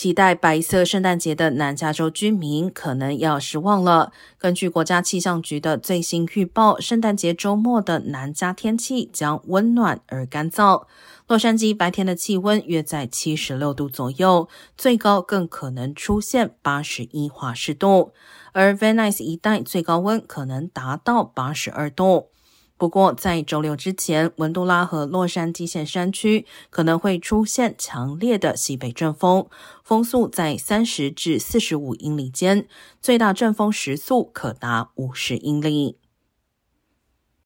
期待白色圣诞节的南加州居民可能要失望了。根据国家气象局的最新预报，圣诞节周末的南加天气将温暖而干燥。洛杉矶白天的气温约在七十六度左右，最高更可能出现八十一华氏度，而 Venice 一带最高温可能达到八十二度。不过，在周六之前，文杜拉和洛杉矶县山区可能会出现强烈的西北阵风，风速在三十至四十五英里间，最大阵风时速可达五十英里。